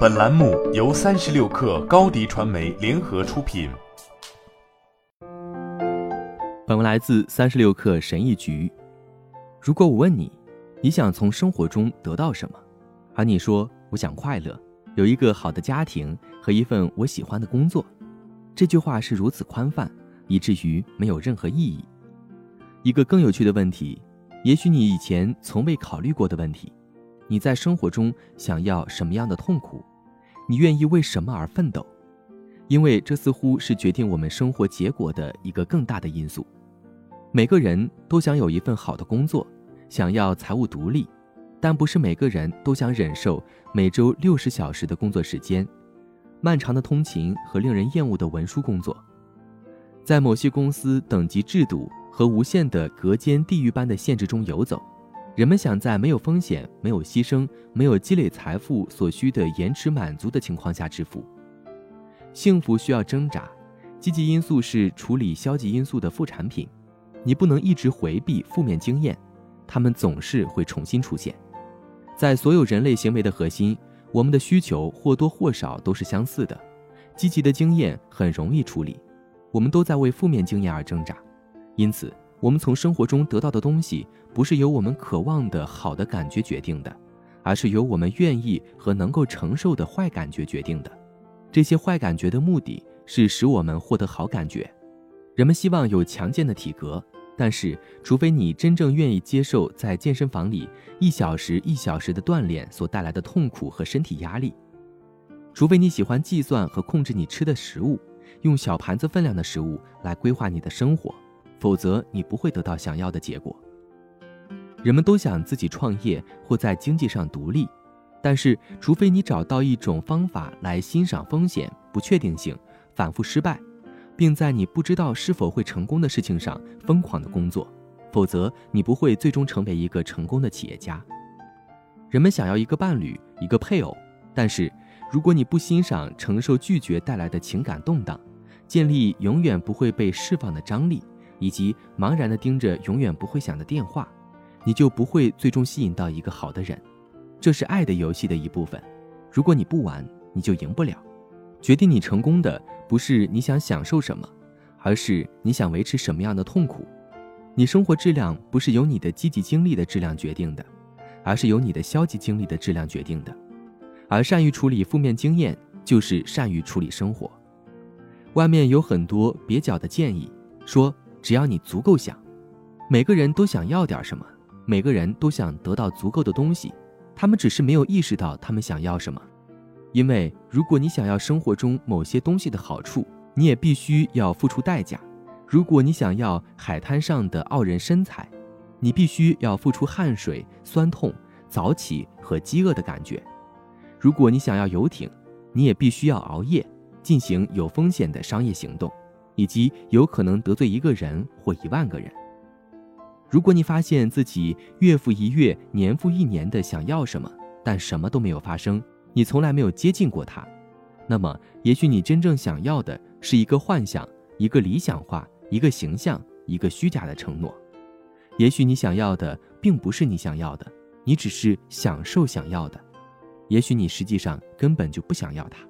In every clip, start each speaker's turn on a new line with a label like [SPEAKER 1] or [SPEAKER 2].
[SPEAKER 1] 本栏目由三十六氪高低传媒联合出品。
[SPEAKER 2] 本文来自三十六氪神译局。如果我问你，你想从生活中得到什么？而你说我想快乐，有一个好的家庭和一份我喜欢的工作，这句话是如此宽泛，以至于没有任何意义。一个更有趣的问题，也许你以前从未考虑过的问题。你在生活中想要什么样的痛苦？你愿意为什么而奋斗？因为这似乎是决定我们生活结果的一个更大的因素。每个人都想有一份好的工作，想要财务独立，但不是每个人都想忍受每周六十小时的工作时间、漫长的通勤和令人厌恶的文书工作。在某些公司等级制度和无限的隔间地狱般的限制中游走。人们想在没有风险、没有牺牲、没有积累财富所需的延迟满足的情况下致富。幸福需要挣扎，积极因素是处理消极因素的副产品。你不能一直回避负面经验，它们总是会重新出现。在所有人类行为的核心，我们的需求或多或少都是相似的。积极的经验很容易处理，我们都在为负面经验而挣扎，因此。我们从生活中得到的东西，不是由我们渴望的好的感觉决定的，而是由我们愿意和能够承受的坏感觉决定的。这些坏感觉的目的是使我们获得好感觉。人们希望有强健的体格，但是除非你真正愿意接受在健身房里一小时一小时的锻炼所带来的痛苦和身体压力，除非你喜欢计算和控制你吃的食物，用小盘子分量的食物来规划你的生活。否则，你不会得到想要的结果。人们都想自己创业或在经济上独立，但是，除非你找到一种方法来欣赏风险、不确定性、反复失败，并在你不知道是否会成功的事情上疯狂的工作，否则你不会最终成为一个成功的企业家。人们想要一个伴侣、一个配偶，但是，如果你不欣赏承受拒绝带来的情感动荡，建立永远不会被释放的张力。以及茫然地盯着永远不会响的电话，你就不会最终吸引到一个好的人。这是爱的游戏的一部分。如果你不玩，你就赢不了。决定你成功的不是你想享受什么，而是你想维持什么样的痛苦。你生活质量不是由你的积极经历的质量决定的，而是由你的消极经历的质量决定的。而善于处理负面经验，就是善于处理生活。外面有很多蹩脚的建议，说。只要你足够想，每个人都想要点什么，每个人都想得到足够的东西，他们只是没有意识到他们想要什么。因为如果你想要生活中某些东西的好处，你也必须要付出代价。如果你想要海滩上的傲人身材，你必须要付出汗水、酸痛、早起和饥饿的感觉。如果你想要游艇，你也必须要熬夜，进行有风险的商业行动。以及有可能得罪一个人或一万个人。如果你发现自己月复一月、年复一年的想要什么，但什么都没有发生，你从来没有接近过它，那么也许你真正想要的是一个幻想、一个理想化、一个形象、一个虚假的承诺。也许你想要的并不是你想要的，你只是享受想要的。也许你实际上根本就不想要它。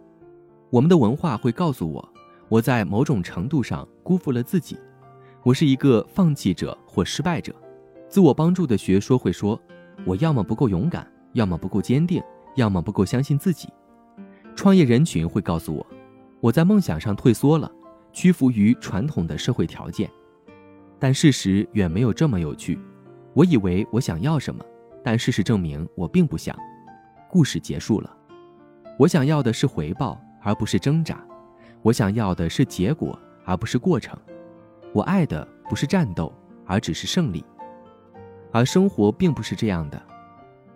[SPEAKER 2] 我们的文化会告诉我。我在某种程度上辜负了自己，我是一个放弃者或失败者。自我帮助的学说会说，我要么不够勇敢，要么不够坚定，要么不够相信自己。创业人群会告诉我，我在梦想上退缩了，屈服于传统的社会条件。但事实远没有这么有趣。我以为我想要什么，但事实证明我并不想。故事结束了。我想要的是回报，而不是挣扎。我想要的是结果，而不是过程。我爱的不是战斗，而只是胜利。而生活并不是这样的。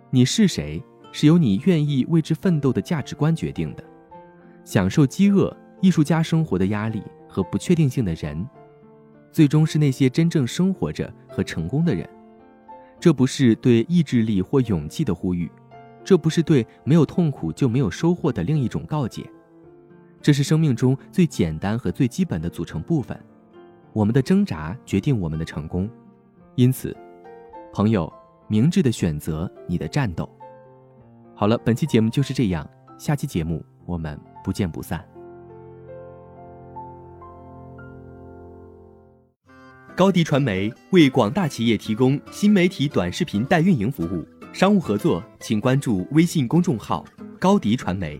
[SPEAKER 2] 你是谁，是由你愿意为之奋斗的价值观决定的。享受饥饿、艺术家生活的压力和不确定性的人，最终是那些真正生活着和成功的人。这不是对意志力或勇气的呼吁，这不是对没有痛苦就没有收获的另一种告诫。这是生命中最简单和最基本的组成部分我们的挣扎决定我们的成功。因此朋友明智的选择你的战斗。好了本期节目就是这样下期节目我们不见不散。高迪传媒为广大企业提供新媒体短视频代运营服务商务合作请关注微信公众号高迪传媒